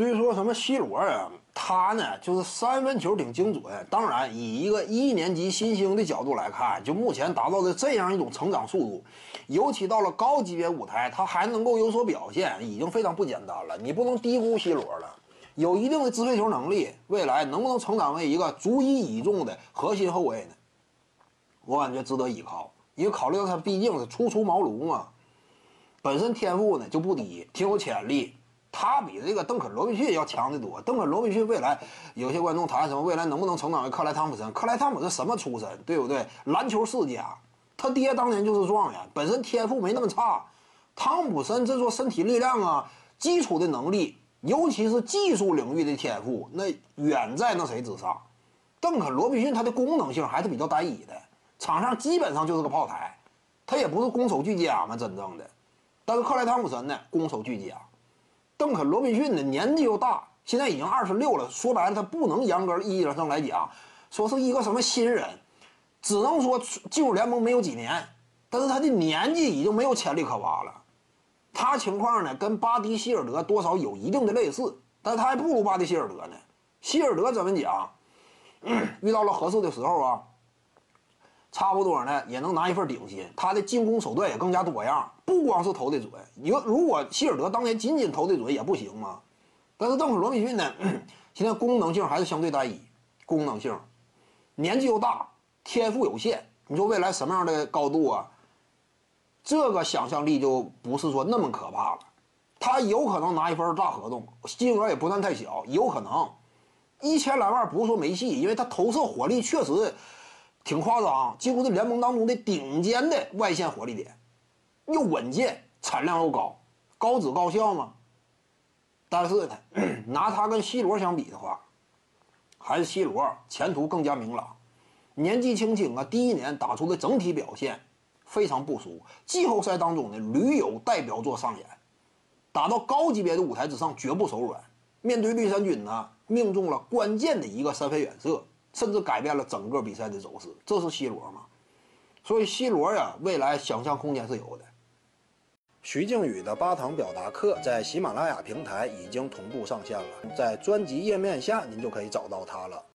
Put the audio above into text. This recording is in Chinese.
至于说什么 C 罗啊，他呢就是三分球挺精准。当然，以一个一年级新星的角度来看，就目前达到的这样一种成长速度，尤其到了高级别舞台，他还能够有所表现，已经非常不简单了。你不能低估 C 罗了，有一定的支配球能力，未来能不能成长为一个足以倚重的核心后卫呢？我感觉值得依靠，因为考虑到他毕竟是初出茅庐嘛，本身天赋呢就不低，挺有潜力。他比这个邓肯·罗宾逊要强得多。邓肯·罗宾逊未来，有些观众谈什么未来能不能成长为克莱·汤普森？克莱·汤普森什么出身，对不对？篮球世家，他爹当年就是状元，本身天赋没那么差。汤普森这说身体力量啊，基础的能力，尤其是技术领域的天赋，那远在那谁之上。邓肯·罗宾逊他的功能性还是比较单一的，场上基本上就是个炮台，他也不是攻守俱佳嘛，真正的。但是克莱·汤普森呢，攻守俱佳。邓肯·罗宾逊呢，年纪又大，现在已经二十六了。说白了，他不能严格意义上来讲，说是一个什么新人，只能说进入联盟没有几年。但是他的年纪已经没有潜力可挖了。他情况呢，跟巴迪希尔德多少有一定的类似，但他还不如巴迪希尔德呢。希尔德怎么讲？遇到了合适的时候啊。差不多呢，也能拿一份顶薪。他的进攻手段也更加多样，不光是投的准。你说，如果希尔德当年仅仅投的准也不行吗？但是邓肯罗宾逊呢，现在功能性还是相对单一，功能性，年纪又大，天赋有限。你说未来什么样的高度啊？这个想象力就不是说那么可怕了。他有可能拿一份大合同，金额也不算太小，有可能一千来万不是说没戏，因为他投射火力确实。挺夸张，几乎是联盟当中的顶尖的外线火力点，又稳健，产量又高，高质高效嘛。但是呢，拿他跟 C 罗相比的话，还是 C 罗前途更加明朗。年纪轻轻啊，第一年打出的整体表现非常不俗，季后赛当中呢屡有代表作上演，打到高级别的舞台之上绝不手软。面对绿衫军呢，命中了关键的一个三分远射。甚至改变了整个比赛的走势，这是 C 罗吗？所以 C 罗呀，未来想象空间是有的。徐静宇的八堂表达课在喜马拉雅平台已经同步上线了，在专辑页面下您就可以找到它了。